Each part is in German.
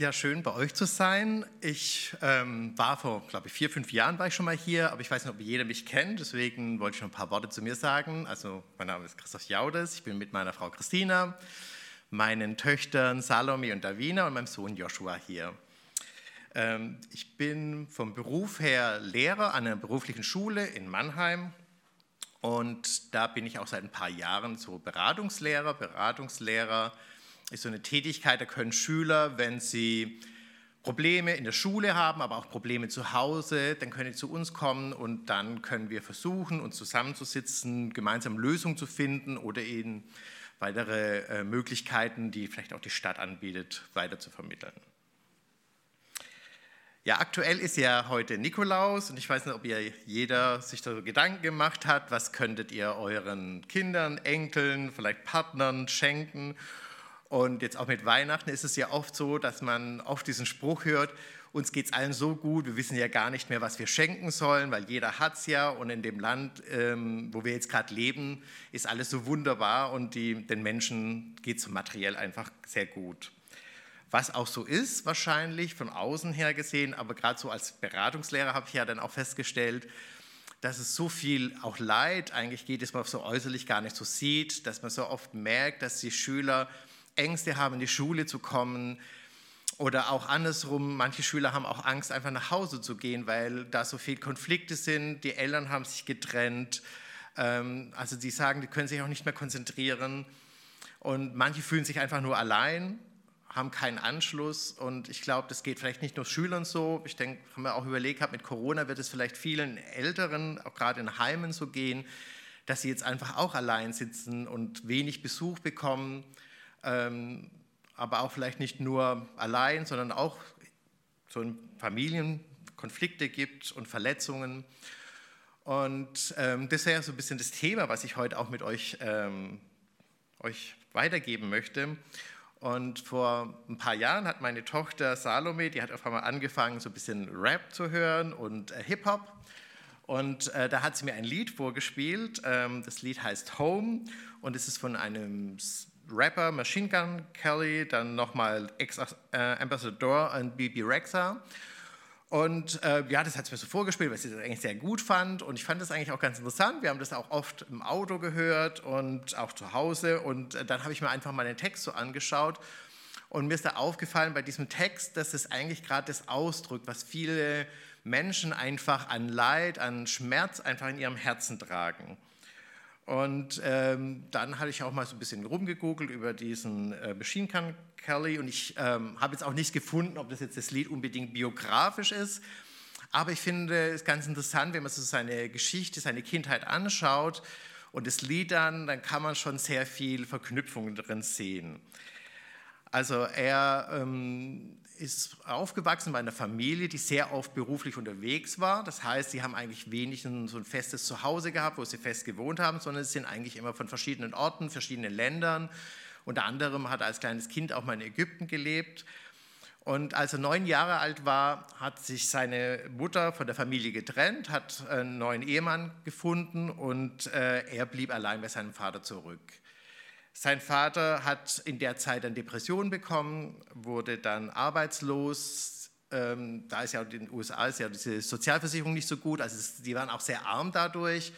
Ja, schön bei euch zu sein. Ich ähm, war vor, glaube ich, vier, fünf Jahren war ich schon mal hier, aber ich weiß nicht, ob jeder mich kennt, deswegen wollte ich noch ein paar Worte zu mir sagen. Also, mein Name ist Christoph Jaudes, ich bin mit meiner Frau Christina, meinen Töchtern Salome und Davina und meinem Sohn Joshua hier. Ähm, ich bin vom Beruf her Lehrer an einer beruflichen Schule in Mannheim und da bin ich auch seit ein paar Jahren so Beratungslehrer. Beratungslehrer ist so eine Tätigkeit, da können Schüler, wenn sie Probleme in der Schule haben, aber auch Probleme zu Hause, dann können sie zu uns kommen und dann können wir versuchen, uns zusammenzusitzen, gemeinsam Lösungen zu finden oder ihnen weitere äh, Möglichkeiten, die vielleicht auch die Stadt anbietet, weiter zu vermitteln. Ja, aktuell ist ja heute Nikolaus und ich weiß nicht, ob ihr jeder sich da Gedanken gemacht hat, was könntet ihr euren Kindern, Enkeln, vielleicht Partnern schenken. Und jetzt auch mit Weihnachten ist es ja oft so, dass man oft diesen Spruch hört, uns geht es allen so gut, wir wissen ja gar nicht mehr, was wir schenken sollen, weil jeder hat es ja und in dem Land, ähm, wo wir jetzt gerade leben, ist alles so wunderbar und die, den Menschen geht es materiell einfach sehr gut. Was auch so ist, wahrscheinlich von außen her gesehen, aber gerade so als Beratungslehrer habe ich ja dann auch festgestellt, dass es so viel auch Leid eigentlich geht, dass man so äußerlich gar nicht so sieht, dass man so oft merkt, dass die Schüler Ängste haben, in die Schule zu kommen. Oder auch andersrum, manche Schüler haben auch Angst, einfach nach Hause zu gehen, weil da so viele Konflikte sind. Die Eltern haben sich getrennt. Ähm, also die sagen, die können sich auch nicht mehr konzentrieren. Und manche fühlen sich einfach nur allein, haben keinen Anschluss. Und ich glaube, das geht vielleicht nicht nur Schülern so. Ich denke, haben wir auch überlegt, mit Corona wird es vielleicht vielen Älteren, auch gerade in Heimen so gehen, dass sie jetzt einfach auch allein sitzen und wenig Besuch bekommen aber auch vielleicht nicht nur allein, sondern auch so in Familien Konflikte gibt und Verletzungen. Und ähm, das wäre so ein bisschen das Thema, was ich heute auch mit euch, ähm, euch weitergeben möchte. Und vor ein paar Jahren hat meine Tochter Salome, die hat auf einmal angefangen, so ein bisschen Rap zu hören und äh, Hip-Hop. Und äh, da hat sie mir ein Lied vorgespielt. Ähm, das Lied heißt Home und es ist von einem Rapper Machine Gun Kelly, dann nochmal Ex-Ambassador und Bibi Rexa. Und äh, ja, das hat es mir so vorgespielt, weil ich das eigentlich sehr gut fand. Und ich fand das eigentlich auch ganz interessant. Wir haben das auch oft im Auto gehört und auch zu Hause. Und äh, dann habe ich mir einfach mal den Text so angeschaut. Und mir ist da aufgefallen bei diesem Text, dass es eigentlich gerade das ausdrückt, was viele Menschen einfach an Leid, an Schmerz einfach in ihrem Herzen tragen. Und ähm, dann hatte ich auch mal so ein bisschen rumgegoogelt über diesen äh, Machine Gun Kelly und ich ähm, habe jetzt auch nicht gefunden, ob das jetzt das Lied unbedingt biografisch ist. Aber ich finde es ganz interessant, wenn man so seine Geschichte, seine Kindheit anschaut und das Lied dann, dann kann man schon sehr viel Verknüpfungen drin sehen. Also er ähm, ist aufgewachsen bei einer Familie, die sehr oft beruflich unterwegs war. Das heißt, sie haben eigentlich wenig ein, so ein festes Zuhause gehabt, wo sie fest gewohnt haben, sondern sie sind eigentlich immer von verschiedenen Orten, verschiedenen Ländern. Unter anderem hat er als kleines Kind auch mal in Ägypten gelebt. Und als er neun Jahre alt war, hat sich seine Mutter von der Familie getrennt, hat einen neuen Ehemann gefunden und äh, er blieb allein bei seinem Vater zurück. Sein Vater hat in der Zeit eine Depression bekommen, wurde dann arbeitslos. Ähm, da ist ja in den USA ist ja diese Sozialversicherung nicht so gut, also die waren auch sehr arm dadurch.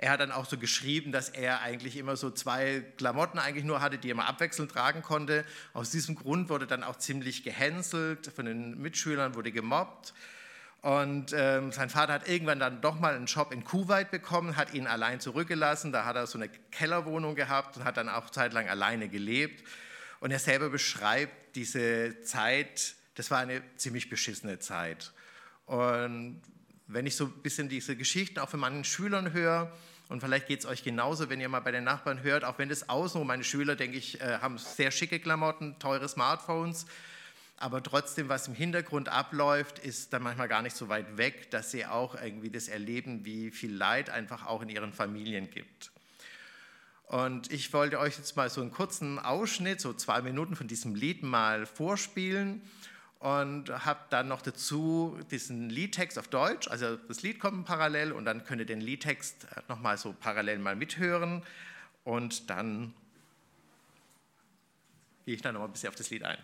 Er hat dann auch so geschrieben, dass er eigentlich immer so zwei Klamotten eigentlich nur hatte, die er mal abwechselnd tragen konnte. Aus diesem Grund wurde dann auch ziemlich gehänselt von den Mitschülern, wurde gemobbt. Und ähm, sein Vater hat irgendwann dann doch mal einen Job in Kuwait bekommen, hat ihn allein zurückgelassen. Da hat er so eine Kellerwohnung gehabt und hat dann auch zeitlang alleine gelebt. Und er selber beschreibt diese Zeit, das war eine ziemlich beschissene Zeit. Und wenn ich so ein bisschen diese Geschichten auch von meinen Schülern höre, und vielleicht geht es euch genauso, wenn ihr mal bei den Nachbarn hört, auch wenn das außen, meine Schüler, denke ich, äh, haben sehr schicke Klamotten, teure Smartphones, aber trotzdem, was im Hintergrund abläuft, ist dann manchmal gar nicht so weit weg, dass sie auch irgendwie das erleben, wie viel Leid einfach auch in ihren Familien gibt. Und ich wollte euch jetzt mal so einen kurzen Ausschnitt, so zwei Minuten von diesem Lied mal vorspielen und habe dann noch dazu diesen Liedtext auf Deutsch, also das Lied kommt parallel und dann könnt ihr den Liedtext nochmal so parallel mal mithören und dann gehe ich dann noch ein bisschen auf das Lied ein.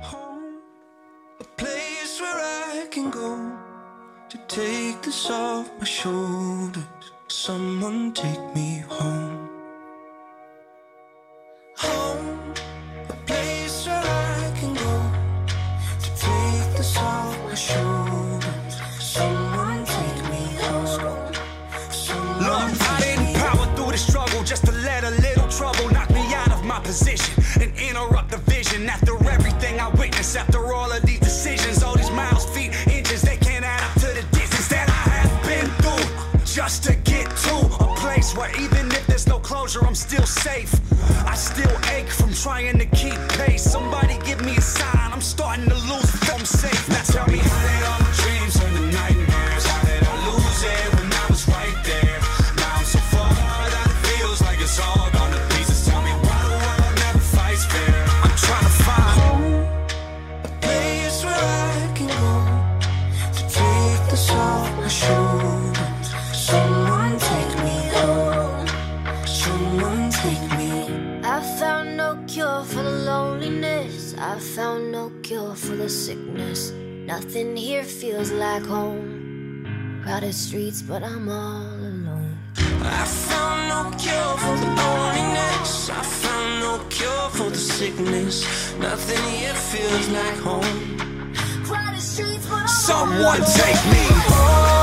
Home, a place where I can go to take this off my shoulders. Someone take me home. And interrupt the vision. After everything I witnessed, after all of these decisions, all these miles, feet, inches, they can't add up to the distance that I have been through just to get to a place where even if there's no closure, I'm still safe. I still ache from trying to keep pace. Somebody Nothing here feels like home. Crowded streets, but I'm all alone. I found no cure for the loneliness. I found no cure for the sickness. Nothing here feels like home. Crowded streets, but I'm Someone take me. Show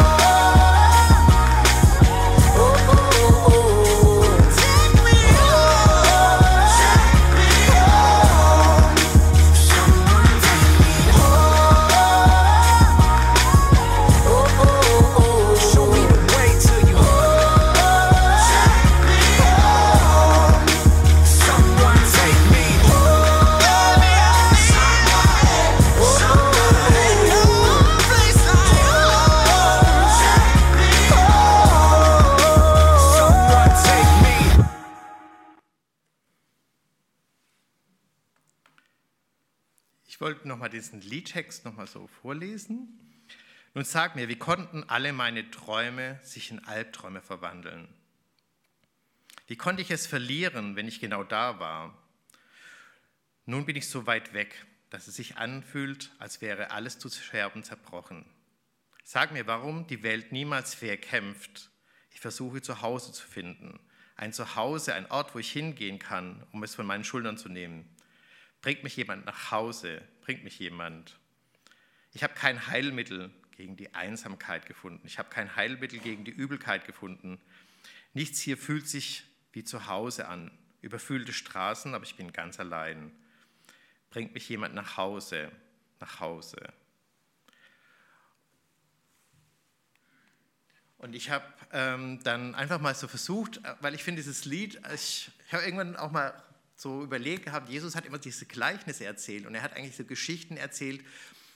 diesen Liedtext nochmal so vorlesen. Nun sag mir, wie konnten alle meine Träume sich in Albträume verwandeln? Wie konnte ich es verlieren, wenn ich genau da war? Nun bin ich so weit weg, dass es sich anfühlt, als wäre alles zu Scherben zerbrochen. Sag mir, warum die Welt niemals fair kämpft. Ich versuche zu Hause zu finden. Ein Zuhause, ein Ort, wo ich hingehen kann, um es von meinen Schultern zu nehmen. Bringt mich jemand nach Hause, bringt mich jemand. Ich habe kein Heilmittel gegen die Einsamkeit gefunden. Ich habe kein Heilmittel gegen die Übelkeit gefunden. Nichts hier fühlt sich wie zu Hause an. Überfüllte Straßen, aber ich bin ganz allein. Bringt mich jemand nach Hause, nach Hause. Und ich habe ähm, dann einfach mal so versucht, äh, weil ich finde dieses Lied, ich, ich habe irgendwann auch mal so überlegt gehabt, Jesus hat immer diese Gleichnisse erzählt und er hat eigentlich so Geschichten erzählt,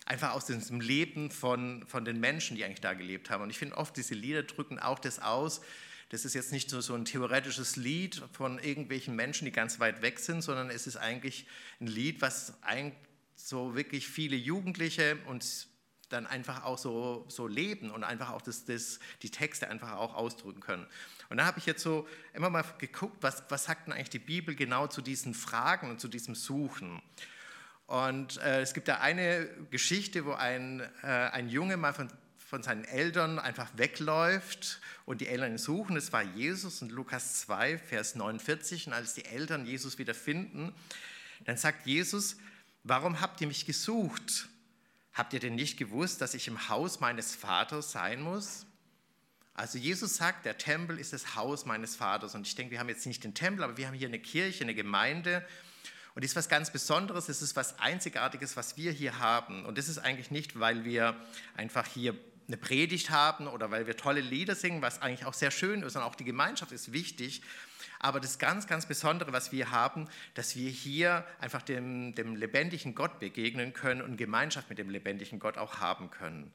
einfach aus diesem Leben von, von den Menschen, die eigentlich da gelebt haben. Und ich finde oft, diese Lieder drücken auch das aus, das ist jetzt nicht so, so ein theoretisches Lied von irgendwelchen Menschen, die ganz weit weg sind, sondern es ist eigentlich ein Lied, was ein, so wirklich viele Jugendliche und dann einfach auch so, so leben und einfach auch das, das, die Texte einfach auch ausdrücken können. Und da habe ich jetzt so immer mal geguckt, was, was sagt denn eigentlich die Bibel genau zu diesen Fragen und zu diesem Suchen. Und äh, es gibt da eine Geschichte, wo ein, äh, ein Junge mal von, von seinen Eltern einfach wegläuft und die Eltern ihn suchen. Es war Jesus in Lukas 2, Vers 49. Und als die Eltern Jesus wieder finden, dann sagt Jesus, warum habt ihr mich gesucht? Habt ihr denn nicht gewusst, dass ich im Haus meines Vaters sein muss? Also Jesus sagt, der Tempel ist das Haus meines Vaters. Und ich denke, wir haben jetzt nicht den Tempel, aber wir haben hier eine Kirche, eine Gemeinde. Und das ist was ganz Besonderes, es ist was Einzigartiges, was wir hier haben. Und das ist eigentlich nicht, weil wir einfach hier eine Predigt haben oder weil wir tolle Lieder singen, was eigentlich auch sehr schön ist und auch die Gemeinschaft ist wichtig. Aber das ganz, ganz Besondere, was wir haben, dass wir hier einfach dem, dem lebendigen Gott begegnen können und Gemeinschaft mit dem lebendigen Gott auch haben können.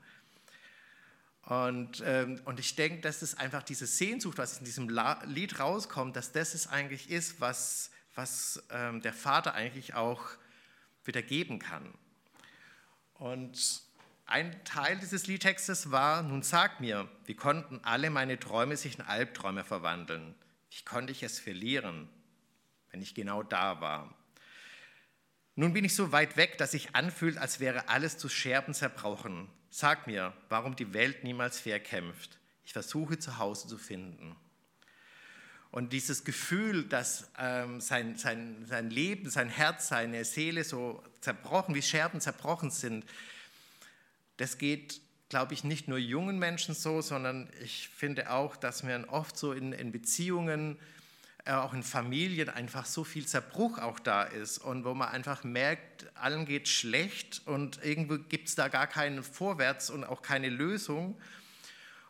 Und, ähm, und ich denke, dass es einfach diese Sehnsucht, was in diesem Lied rauskommt, dass das es eigentlich ist, was, was ähm, der Vater eigentlich auch wieder geben kann. Und ein Teil dieses Liedtextes war, nun sag mir, wie konnten alle meine Träume sich in Albträume verwandeln? Wie konnte ich es verlieren, wenn ich genau da war? Nun bin ich so weit weg, dass sich anfühlt, als wäre alles zu Scherben zerbrochen. Sag mir, warum die Welt niemals fair kämpft. Ich versuche zu Hause zu finden. Und dieses Gefühl, dass ähm, sein, sein, sein Leben, sein Herz, seine Seele so zerbrochen, wie Scherben zerbrochen sind, das geht, glaube ich, nicht nur jungen Menschen so, sondern ich finde auch, dass man oft so in, in Beziehungen, äh, auch in Familien einfach so viel Zerbruch auch da ist und wo man einfach merkt, allen geht schlecht und irgendwo gibt es da gar keinen Vorwärts und auch keine Lösung.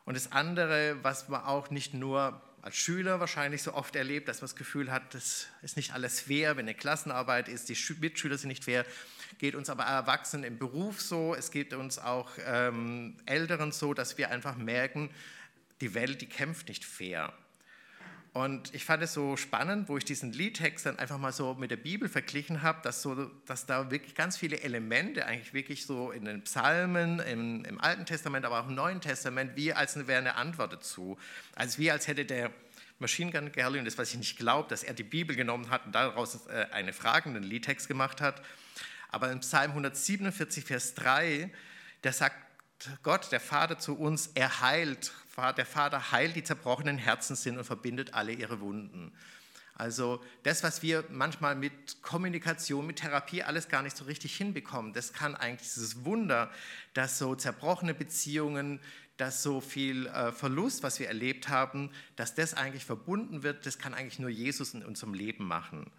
Und das andere, was man auch nicht nur als Schüler wahrscheinlich so oft erlebt, dass man das Gefühl hat, das ist nicht alles fair, wenn eine Klassenarbeit ist, die Mitschüler sind nicht fair, geht uns aber Erwachsenen im Beruf so, es geht uns auch ähm, Älteren so, dass wir einfach merken, die Welt, die kämpft nicht fair. Und ich fand es so spannend, wo ich diesen Liedtext dann einfach mal so mit der Bibel verglichen habe, dass, so, dass da wirklich ganz viele Elemente eigentlich wirklich so in den Psalmen, im, im Alten Testament, aber auch im Neuen Testament, wie als wäre eine Antwort dazu. Also wie als hätte der Machine Gun Kelly, und das was ich nicht glaube, dass er die Bibel genommen hat und daraus äh, eine fragenden Liedtext gemacht hat. Aber im Psalm 147, Vers 3, da sagt Gott, der Vater zu uns, er heilt, der Vater heilt die zerbrochenen Herzen sind und verbindet alle ihre Wunden. Also das, was wir manchmal mit Kommunikation, mit Therapie alles gar nicht so richtig hinbekommen, das kann eigentlich dieses Wunder, dass so zerbrochene Beziehungen, dass so viel äh, Verlust, was wir erlebt haben, dass das eigentlich verbunden wird, das kann eigentlich nur Jesus in unserem Leben machen.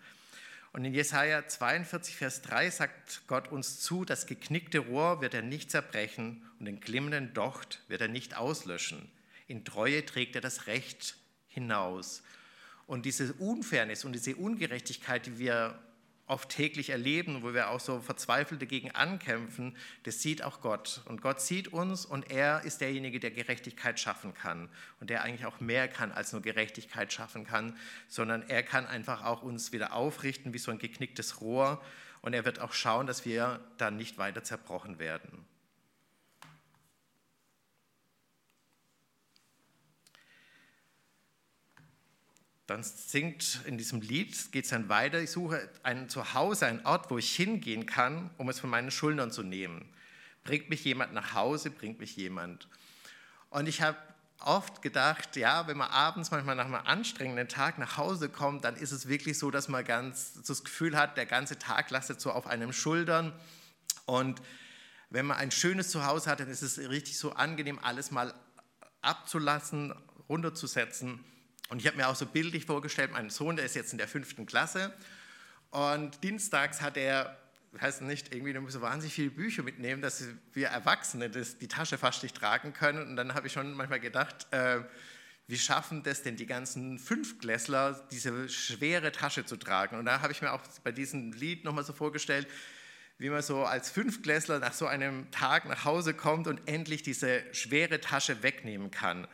Und in Jesaja 42, Vers 3 sagt Gott uns zu: Das geknickte Rohr wird er nicht zerbrechen und den glimmenden Docht wird er nicht auslöschen. In Treue trägt er das Recht hinaus. Und diese Unfairness und diese Ungerechtigkeit, die wir oft täglich erleben, wo wir auch so verzweifelt dagegen ankämpfen, das sieht auch Gott. Und Gott sieht uns und er ist derjenige, der Gerechtigkeit schaffen kann und der eigentlich auch mehr kann als nur Gerechtigkeit schaffen kann, sondern er kann einfach auch uns wieder aufrichten wie so ein geknicktes Rohr und er wird auch schauen, dass wir dann nicht weiter zerbrochen werden. Dann singt in diesem Lied, geht es dann weiter, ich suche ein Zuhause, einen Ort, wo ich hingehen kann, um es von meinen Schultern zu nehmen. Bringt mich jemand nach Hause, bringt mich jemand. Und ich habe oft gedacht, ja, wenn man abends manchmal nach einem anstrengenden Tag nach Hause kommt, dann ist es wirklich so, dass man ganz das Gefühl hat, der ganze Tag lastet so auf einem Schultern. Und wenn man ein schönes Zuhause hat, dann ist es richtig so angenehm, alles mal abzulassen, runterzusetzen. Und ich habe mir auch so bildlich vorgestellt, mein Sohn, der ist jetzt in der fünften Klasse und dienstags hat er, heißt nicht, irgendwie so wahnsinnig viele Bücher mitnehmen, dass wir Erwachsene das, die Tasche fast nicht tragen können. Und dann habe ich schon manchmal gedacht, äh, wie schaffen das denn die ganzen Fünfklässler, diese schwere Tasche zu tragen? Und da habe ich mir auch bei diesem Lied nochmal so vorgestellt, wie man so als Fünfklässler nach so einem Tag nach Hause kommt und endlich diese schwere Tasche wegnehmen kann.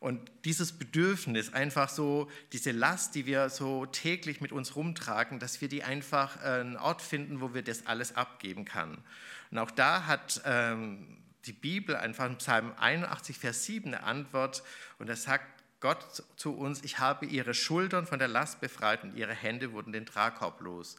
Und dieses Bedürfnis, einfach so diese Last, die wir so täglich mit uns rumtragen, dass wir die einfach äh, einen Ort finden, wo wir das alles abgeben können. Und auch da hat ähm, die Bibel einfach in Psalm 81, Vers 7 eine Antwort und da sagt Gott zu uns, ich habe ihre Schultern von der Last befreit und ihre Hände wurden den Tragkorb los.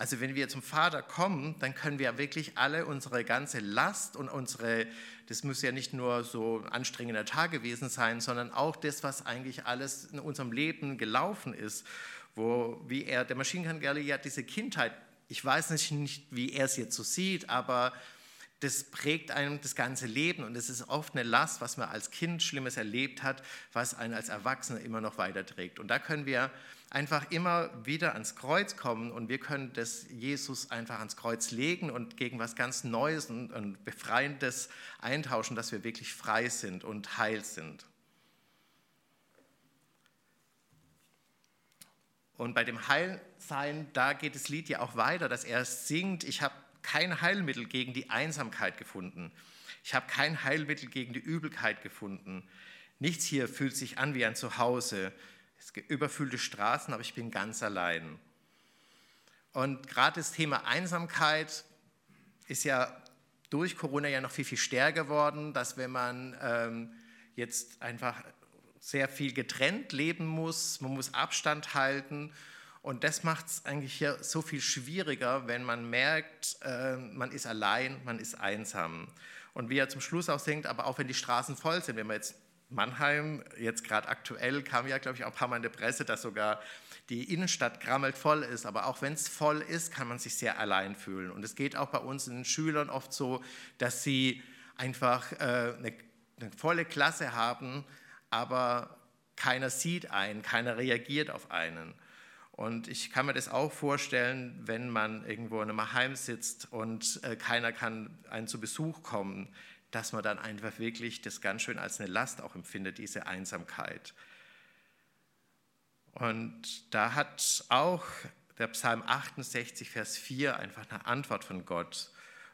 Also wenn wir zum Vater kommen, dann können wir wirklich alle unsere ganze Last und unsere, das muss ja nicht nur so ein anstrengender Tag gewesen sein, sondern auch das, was eigentlich alles in unserem Leben gelaufen ist, wo, wie er, der Maschinenkann Galli hat diese Kindheit, ich weiß nicht, wie er es jetzt so sieht, aber das prägt einem das ganze Leben und es ist oft eine Last, was man als Kind Schlimmes erlebt hat, was einen als Erwachsener immer noch weiterträgt. Und da können wir einfach immer wieder ans Kreuz kommen und wir können das Jesus einfach ans Kreuz legen und gegen was ganz Neues und, und Befreiendes eintauschen, dass wir wirklich frei sind und heil sind. Und bei dem Heilsein, da geht das Lied ja auch weiter, dass er singt, ich habe kein Heilmittel gegen die Einsamkeit gefunden. Ich habe kein Heilmittel gegen die Übelkeit gefunden. Nichts hier fühlt sich an wie ein Zuhause. Es gibt überfüllte Straßen, aber ich bin ganz allein. Und gerade das Thema Einsamkeit ist ja durch Corona ja noch viel, viel stärker geworden, dass wenn man ähm, jetzt einfach sehr viel getrennt leben muss, man muss Abstand halten und das macht es eigentlich hier so viel schwieriger, wenn man merkt, äh, man ist allein, man ist einsam. Und wie er zum Schluss auch singt, aber auch wenn die Straßen voll sind, wenn man jetzt Mannheim, jetzt gerade aktuell, kam ja, glaube ich, auch ein paar Mal in der Presse, dass sogar die Innenstadt grammelt voll ist. Aber auch wenn es voll ist, kann man sich sehr allein fühlen. Und es geht auch bei uns den Schülern oft so, dass sie einfach äh, eine, eine volle Klasse haben, aber keiner sieht einen, keiner reagiert auf einen. Und ich kann mir das auch vorstellen, wenn man irgendwo in einem Heim sitzt und äh, keiner kann einen zu Besuch kommen, dass man dann einfach wirklich das ganz schön als eine Last auch empfindet, diese Einsamkeit. Und da hat auch der Psalm 68, Vers 4 einfach eine Antwort von Gott.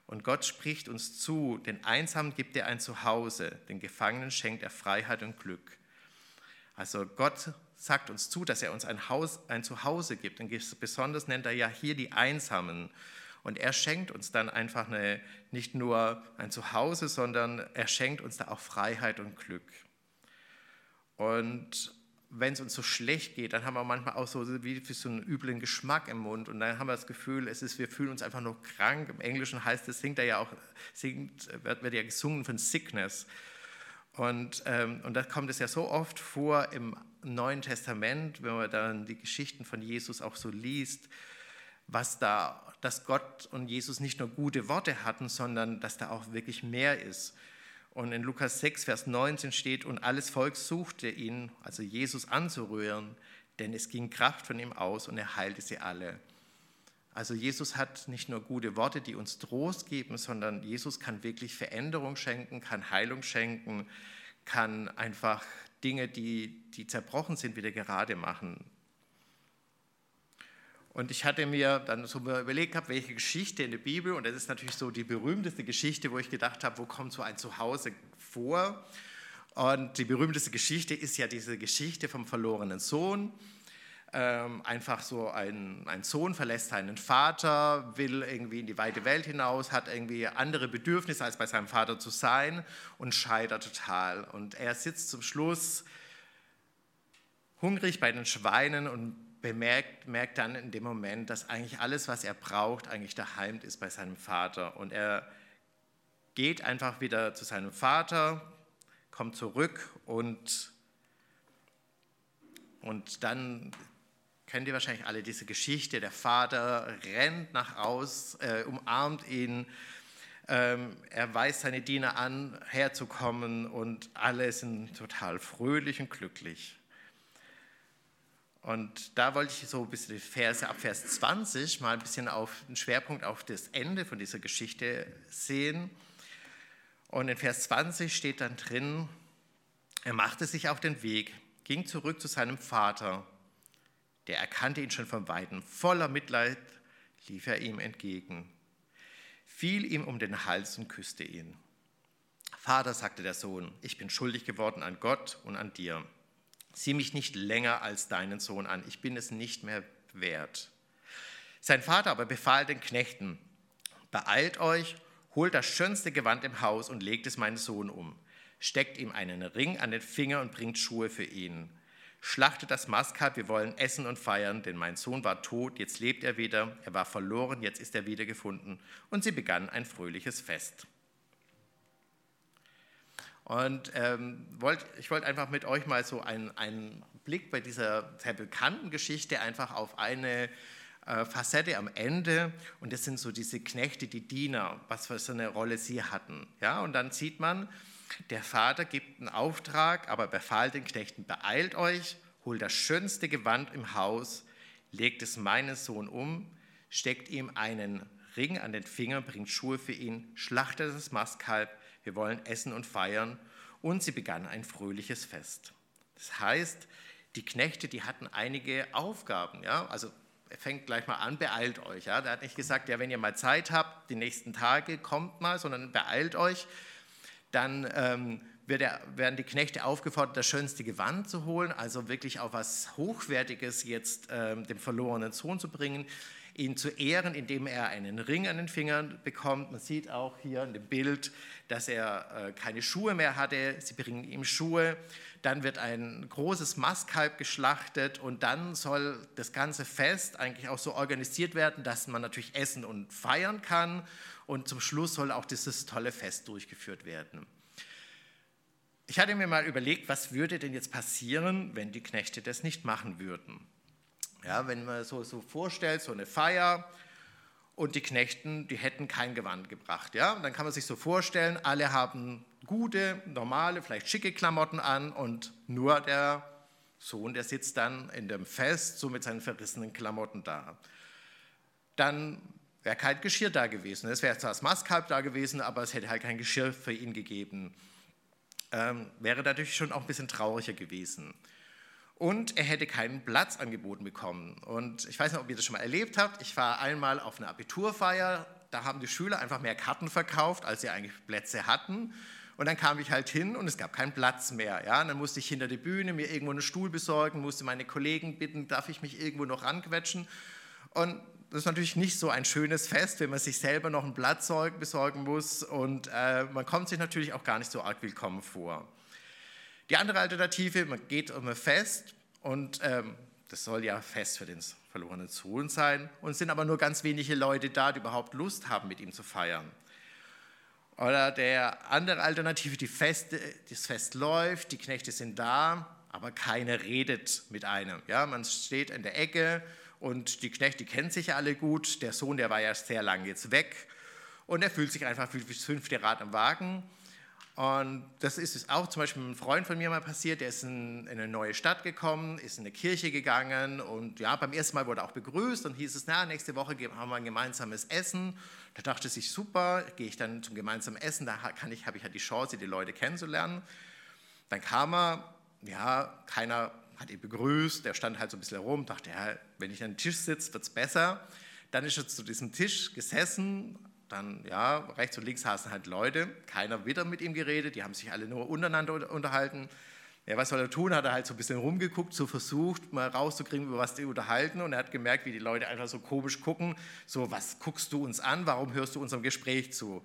Und Gott spricht uns zu, den Einsamen gibt er ein Zuhause, den Gefangenen schenkt er Freiheit und Glück. Also Gott sagt uns zu, dass er uns ein, Haus, ein Zuhause gibt. Und besonders nennt er ja hier die Einsamen. Und er schenkt uns dann einfach eine, nicht nur ein Zuhause, sondern er schenkt uns da auch Freiheit und Glück. Und wenn es uns so schlecht geht, dann haben wir manchmal auch so wie so einen üblen Geschmack im Mund und dann haben wir das Gefühl, es ist, wir fühlen uns einfach nur krank. Im Englischen heißt es, singt er ja auch, singt, wird, wird ja gesungen von Sickness. Und, ähm, und da kommt es ja so oft vor im Neuen Testament, wenn man dann die Geschichten von Jesus auch so liest, was da, dass Gott und Jesus nicht nur gute Worte hatten, sondern dass da auch wirklich mehr ist. Und in Lukas 6, Vers 19 steht, und alles Volk suchte ihn, also Jesus anzurühren, denn es ging Kraft von ihm aus und er heilte sie alle. Also Jesus hat nicht nur gute Worte, die uns Trost geben, sondern Jesus kann wirklich Veränderung schenken, kann Heilung schenken, kann einfach Dinge, die, die zerbrochen sind, wieder gerade machen. Und ich hatte mir dann so überlegt, gehabt, welche Geschichte in der Bibel, und das ist natürlich so die berühmteste Geschichte, wo ich gedacht habe, wo kommt so ein Zuhause vor? Und die berühmteste Geschichte ist ja diese Geschichte vom verlorenen Sohn. Ähm, einfach so ein, ein Sohn verlässt seinen Vater, will irgendwie in die weite Welt hinaus, hat irgendwie andere Bedürfnisse, als bei seinem Vater zu sein und scheitert total. Und er sitzt zum Schluss hungrig bei den Schweinen und bemerkt, merkt dann in dem Moment, dass eigentlich alles, was er braucht, eigentlich daheim ist bei seinem Vater. Und er geht einfach wieder zu seinem Vater, kommt zurück und, und dann kennt ihr wahrscheinlich alle diese Geschichte. Der Vater rennt nach aus, äh, umarmt ihn, ähm, er weist seine Diener an, herzukommen und alle sind total fröhlich und glücklich. Und da wollte ich so ein bisschen die Verse ab Vers 20 mal ein bisschen auf den Schwerpunkt auf das Ende von dieser Geschichte sehen. Und in Vers 20 steht dann drin, er machte sich auf den Weg, ging zurück zu seinem Vater. Der erkannte ihn schon von weitem. Voller Mitleid lief er ihm entgegen, fiel ihm um den Hals und küsste ihn. Vater, sagte der Sohn, ich bin schuldig geworden an Gott und an dir. Sieh mich nicht länger als deinen Sohn an, ich bin es nicht mehr wert. Sein Vater aber befahl den Knechten, beeilt euch, holt das schönste Gewand im Haus und legt es meinen Sohn um, steckt ihm einen Ring an den Finger und bringt Schuhe für ihn. Schlachtet das Mastkalb, wir wollen essen und feiern, denn mein Sohn war tot, jetzt lebt er wieder, er war verloren, jetzt ist er wiedergefunden. Und sie begannen ein fröhliches Fest. Und ähm, wollt, ich wollte einfach mit euch mal so einen, einen Blick bei dieser sehr bekannten Geschichte einfach auf eine äh, Facette am Ende. Und das sind so diese Knechte, die Diener, was für so eine Rolle sie hatten. Ja, und dann sieht man, der Vater gibt einen Auftrag, aber befahl den Knechten, beeilt euch, holt das schönste Gewand im Haus, legt es meinen Sohn um, steckt ihm einen Ring an den Finger, bringt Schuhe für ihn, schlachtet das Mastkalb, wir wollen essen und feiern. Und sie begann ein fröhliches Fest. Das heißt, die Knechte, die hatten einige Aufgaben. Ja? Also er fängt gleich mal an, beeilt euch. Ja? Der hat nicht gesagt, ja, wenn ihr mal Zeit habt, die nächsten Tage, kommt mal, sondern beeilt euch. Dann ähm, er, werden die Knechte aufgefordert, das schönste Gewand zu holen, also wirklich auch was Hochwertiges jetzt ähm, dem verlorenen Sohn zu bringen ihn zu ehren, indem er einen Ring an den Fingern bekommt. Man sieht auch hier in dem Bild, dass er äh, keine Schuhe mehr hatte. Sie bringen ihm Schuhe. Dann wird ein großes Mastkalb geschlachtet und dann soll das ganze Fest eigentlich auch so organisiert werden, dass man natürlich essen und feiern kann. Und zum Schluss soll auch dieses tolle Fest durchgeführt werden. ich hatte mir mal überlegt, was würde denn jetzt passieren, wenn die Knechte das nicht machen würden. Ja, wenn man so, so vorstellt, so eine Feier und die Knechten, die hätten kein Gewand gebracht. Ja? Und dann kann man sich so vorstellen, alle haben gute, normale, vielleicht schicke Klamotten an und nur der Sohn, der sitzt dann in dem Fest so mit seinen verrissenen Klamotten da. Dann wäre kein Geschirr da gewesen. Es wäre zwar das Mastkalb da gewesen, aber es hätte halt kein Geschirr für ihn gegeben. Ähm, wäre natürlich schon auch ein bisschen trauriger gewesen. Und er hätte keinen Platz angeboten bekommen. Und ich weiß nicht, ob ihr das schon mal erlebt habt. Ich war einmal auf einer Abiturfeier. Da haben die Schüler einfach mehr Karten verkauft, als sie eigentlich Plätze hatten. Und dann kam ich halt hin und es gab keinen Platz mehr. Ja? Und dann musste ich hinter die Bühne mir irgendwo einen Stuhl besorgen, musste meine Kollegen bitten, darf ich mich irgendwo noch ranquetschen. Und das ist natürlich nicht so ein schönes Fest, wenn man sich selber noch einen Platz besorgen muss und äh, man kommt sich natürlich auch gar nicht so arg willkommen vor. Die andere Alternative, man geht um ein Fest und ähm, das soll ja Fest für den verlorenen Sohn sein und es sind aber nur ganz wenige Leute da, die überhaupt Lust haben, mit ihm zu feiern. Oder der andere Alternative, die Feste, das Fest läuft, die Knechte sind da, aber keiner redet mit einem. Ja, man steht in der Ecke und die Knechte kennen sich alle gut. Der Sohn, der war ja sehr lange jetzt weg und er fühlt sich einfach wie das fünfte Rad am Wagen. Und das ist auch zum Beispiel mit einem Freund von mir mal passiert, der ist in, in, eine neue Stadt gekommen, ist in eine Kirche gegangen und ja, beim ersten Mal wurde er auch begrüßt und hieß es, na, nächste Woche haben wir ein gemeinsames Essen. Da dachte sich, super, gehe ich dann zum gemeinsamen Essen, da ich, habe ich halt die Chance, die Leute kennenzulernen. Dann kam er, ja, keiner hat ihn begrüßt, der stand halt so ein bisschen herum, dachte, ja, wenn ich an den Tisch sitze, wird es besser. Dann ist er zu diesem Tisch gesessen, dann, ja, rechts und links saßen halt Leute, keiner wieder mit ihm geredet, die haben sich alle nur untereinander unterhalten. Ja, was soll er tun? Hat er halt so ein bisschen rumgeguckt, so versucht, mal rauszukriegen, über was die unterhalten. Und er hat gemerkt, wie die Leute einfach so komisch gucken. So, was guckst du uns an? Warum hörst du unserem Gespräch zu?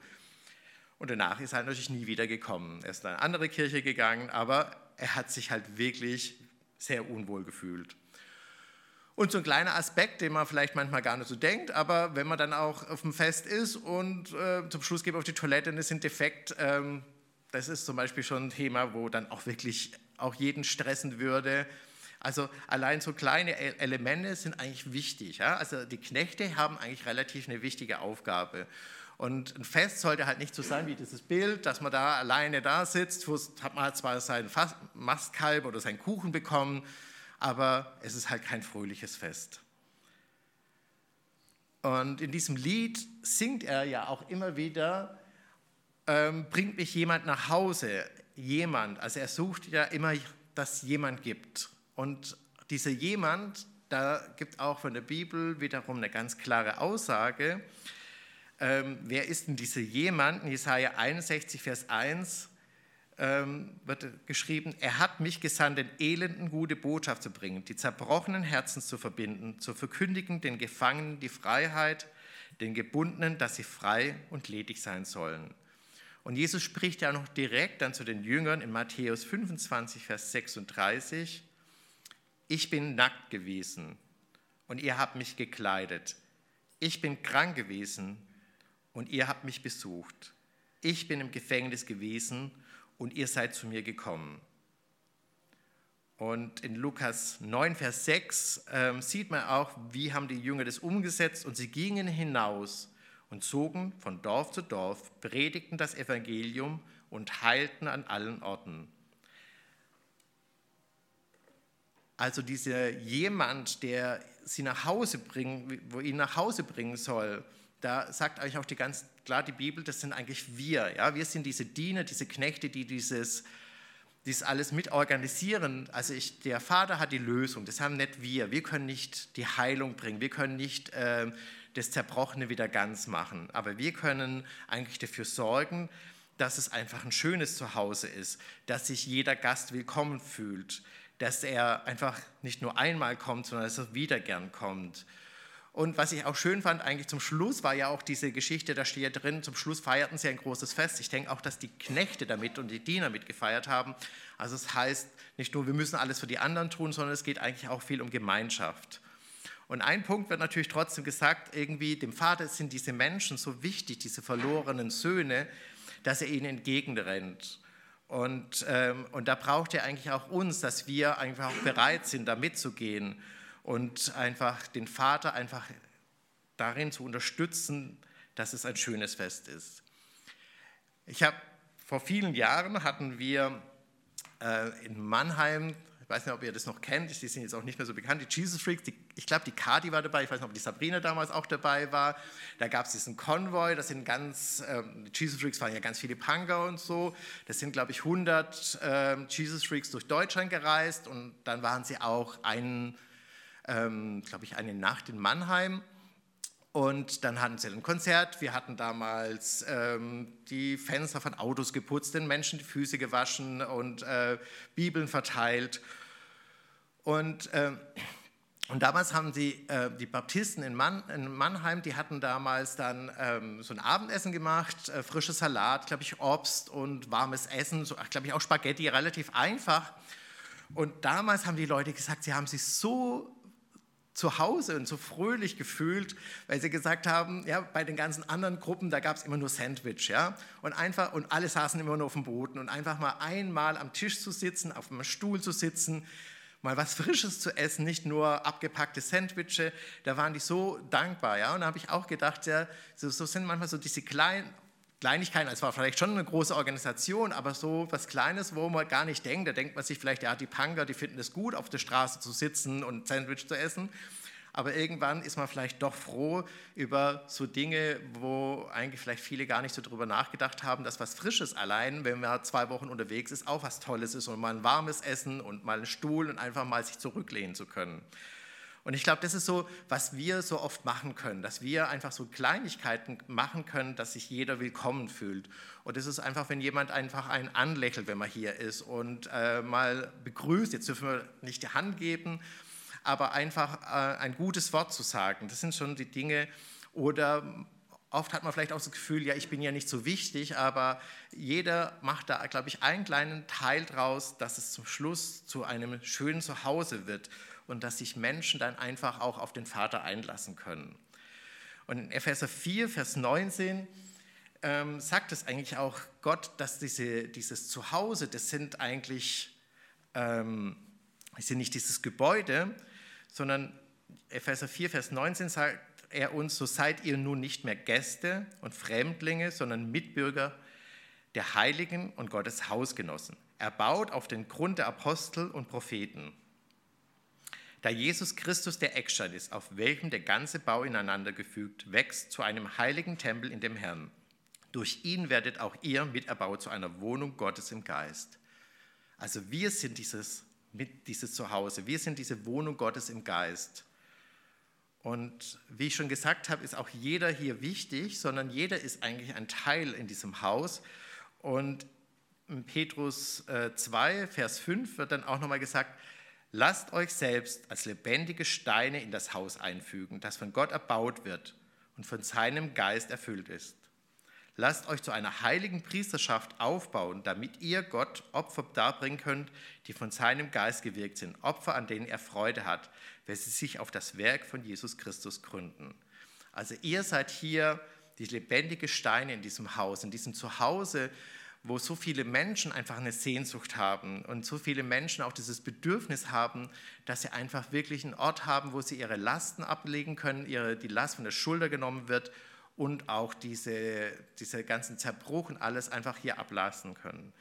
Und danach ist er natürlich nie wieder gekommen. Er ist in eine andere Kirche gegangen, aber er hat sich halt wirklich sehr unwohl gefühlt. Und so ein kleiner Aspekt, den man vielleicht manchmal gar nicht so denkt, aber wenn man dann auch auf dem Fest ist und äh, zum Schluss geht auf die Toilette und es sind defekt, ähm, das ist zum Beispiel schon ein Thema, wo dann auch wirklich auch jeden stressen würde. Also allein so kleine e-, Elemente sind eigentlich wichtig. Ja? Also die Knechte haben eigentlich relativ eine wichtige Aufgabe. Und ein Fest sollte halt nicht so sein wie dieses Bild, dass man da alleine da sitzt, hat man zwar sein Mastkalb oder seinen Kuchen bekommen, aber es ist halt kein fröhliches Fest. Und in diesem Lied singt er ja auch immer wieder, ähm, bringt mich jemand nach Hause, jemand. Also er sucht ja immer, dass jemand gibt. Und dieser jemand, da gibt auch von der Bibel wiederum eine ganz klare Aussage. Ähm, wer ist denn dieser jemand? In Jesaja 61, Vers 1 ähm, wird geschrieben, er hat mich gesandt, den Elenden gute Botschaft zu bringen, die zerbrochenen Herzen zu verbinden, zu verkündigen den Gefangenen die Freiheit, den Gebundenen, dass sie frei und ledig sein sollen. Und Jesus spricht ja noch direkt dann zu den Jüngern in Matthäus 25, Vers 36, ich bin nackt gewesen und ihr habt mich gekleidet. Ich bin krank gewesen und ihr habt mich besucht. Ich bin im Gefängnis gewesen und ihr seid zu mir gekommen. Und in Lukas 9, Vers 6 äh, sieht man auch, wie haben die Jünger das umgesetzt und sie gingen hinaus und zogen von Dorf zu Dorf, predigten das Evangelium und heilten an allen Orten. Also dieser jemand, der sie nach Hause bringen, wo ihn nach Hause bringen soll, da sagt eigentlich auch die ganz klar die Bibel, das sind eigentlich wir. Ja? Wir sind diese Diener, diese Knechte, die dieses, dies alles mitorganisieren. Also ich, der Vater hat die Lösung, das haben nicht wir. Wir können nicht die Heilung bringen, wir können nicht äh, das Zerbrochene wieder ganz machen. Aber wir können eigentlich dafür sorgen, dass es einfach ein schönes Zuhause ist, dass sich jeder Gast willkommen fühlt, dass er einfach nicht nur einmal kommt, sondern dass er wieder gern kommt. Und was ich auch schön fand, eigentlich zum Schluss war ja auch diese Geschichte, da steht ja drin, zum Schluss feierten sie ein großes Fest. Ich denke auch, dass die Knechte damit und die Diener mitgefeiert haben. Also es heißt nicht nur, wir müssen alles für die anderen tun, sondern es geht eigentlich auch viel um Gemeinschaft. Und ein Punkt wird natürlich trotzdem gesagt, irgendwie dem Vater sind diese Menschen so wichtig, diese verlorenen Söhne, dass er ihnen entgegenrennt. Und, ähm, und da braucht er eigentlich auch uns, dass wir einfach auch bereit sind, da mitzugehen und einfach den Vater einfach darin zu unterstützen, dass es ein schönes Fest ist. Ich habe vor vielen Jahren hatten wir äh, in Mannheim ich weiß nicht, ob ihr das noch kennt, die sind jetzt auch nicht mehr so bekannt, die Jesus Freaks, die, ich glaube, die Kati war dabei, ich weiß nicht, ob die Sabrina damals auch dabei war. Da gab es diesen Konvoi, das sind ganz, ähm, die Jesus Freaks waren ja ganz viele Punker und so. Das sind, glaube ich, 100 ähm, Jesus Freaks durch Deutschland gereist und dann waren sie auch einen, ähm, glaube ich, eine Nacht in Mannheim. Und dann hatten sie ein Konzert. Wir hatten damals ähm, die Fenster von Autos geputzt, den Menschen die Füße gewaschen und äh, Bibeln verteilt. Und, äh, und damals haben sie, äh, die Baptisten in, Mann, in, Mannheim, die hatten damals dann ähm, so ein Abendessen gemacht, äh, frisches Salat, glaube ich, Obst und warmes Essen, so, glaube ich, auch Spaghetti, relativ einfach. Und damals haben die Leute gesagt, sie haben sich so zu Hause und so fröhlich gefühlt, weil sie gesagt haben, ja, bei den ganzen anderen Gruppen, da gab es immer nur Sandwich, ja, und einfach, und alle saßen immer nur auf dem Boden. Und einfach mal einmal am Tisch zu sitzen, auf einem Stuhl zu sitzen, mal was Frisches zu essen, nicht nur abgepackte Sandwiches, da waren die so dankbar, ja, und da habe ich auch gedacht, ja, so, so sind manchmal so diese kleinen, Kleinigkeiten, es war vielleicht schon eine große Organisation, aber so was Kleines, wo man gar nicht denkt, da denkt man sich vielleicht, ja, die Punker, die finden es gut, auf der Straße zu sitzen und Sandwich zu essen. Aber irgendwann ist man vielleicht doch froh über so Dinge, wo eigentlich vielleicht viele gar nicht so drüber nachgedacht haben, dass was Frisches allein, wenn man zwei Wochen unterwegs ist, auch was Tolles ist und mal ein warmes Essen und mal einen Stuhl und einfach mal sich zurücklehnen zu können. Und ich glaube, das ist so, was wir so oft machen können, dass wir einfach so Kleinigkeiten machen können, dass sich jeder willkommen fühlt. Und das ist einfach, wenn jemand einfach einen anlächelt, wenn man hier ist und äh, mal begrüßt. Jetzt dürfen wir nicht die Hand geben, aber einfach äh, ein gutes Wort zu sagen. Das sind schon die Dinge. Oder oft hat man vielleicht auch das Gefühl, ja, ich bin ja nicht so wichtig, aber jeder macht da, glaube ich, einen kleinen Teil draus, dass es zum Schluss zu einem schönen Zuhause wird und dass sich Menschen dann einfach auch auf den Vater einlassen können. Und in Epheser 4, Vers 19 ähm, sagt es eigentlich auch Gott, dass diese, dieses Zuhause, das sind eigentlich, ähm, das sind nicht dieses Gebäude, sondern Epheser 4, Vers 19 sagt er uns, so seid ihr nun nicht mehr Gäste und Fremdlinge, sondern Mitbürger der Heiligen und Gottes Hausgenossen. Er baut auf den Grund der Apostel und Propheten da Jesus Christus der Eckstein ist, auf welchem der ganze Bau ineinander gefügt wächst zu einem heiligen Tempel in dem Herrn. Durch ihn werdet auch ihr miterbaut zu einer Wohnung Gottes im Geist. Also wir sind dieses, dieses Zuhause, wir sind diese Wohnung Gottes im Geist. Und wie ich schon gesagt habe, ist auch jeder hier wichtig, sondern jeder ist eigentlich ein Teil in diesem Haus. Und in Petrus 2, äh, Vers 5 wird dann auch nochmal gesagt, Lasst euch selbst als lebendige Steine in das Haus einfügen, das von Gott erbaut wird und von seinem Geist erfüllt ist. Lasst euch zu einer heiligen Priesterschaft aufbauen, damit ihr Gott Opfer darbringen könnt, die von seinem Geist gewirkt sind, Opfer, an denen er Freude hat, wenn sie sich auf das Werk von Jesus Christus gründen. Also ihr seid hier die lebendige Steine in diesem Haus, in diesem Zuhause, wo so viele Menschen einfach eine Sehnsucht haben und so viele Menschen auch dieses Bedürfnis haben, dass sie einfach wirklich einen Ort haben, wo sie ihre Lasten ablegen können, ihre, die Last von der Schulter genommen wird und auch diese, diese ganzen Zerbruch und alles einfach hier ablassen können.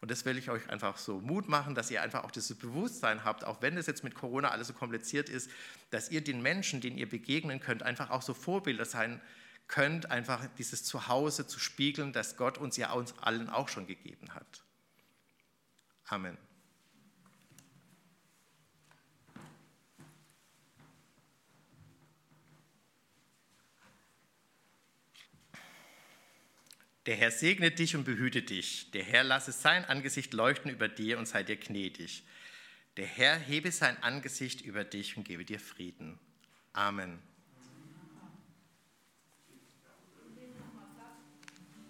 Und das will ich euch einfach so Mut machen, dass ihr einfach auch dieses Bewusstsein habt, auch wenn es jetzt mit Corona alles so kompliziert ist, dass ihr den Menschen, denen ihr begegnen könnt, einfach auch so Vorbilder sein könnt, einfach dieses Zuhause zu spiegeln, das Gott uns ja uns allen auch schon gegeben hat. Amen. Der Herr segne dich und behüte dich. Der Herr lasse sein Angesicht leuchten über dir und sei dir gnädig. Der Herr hebe sein Angesicht über dich und gebe dir Frieden. Amen.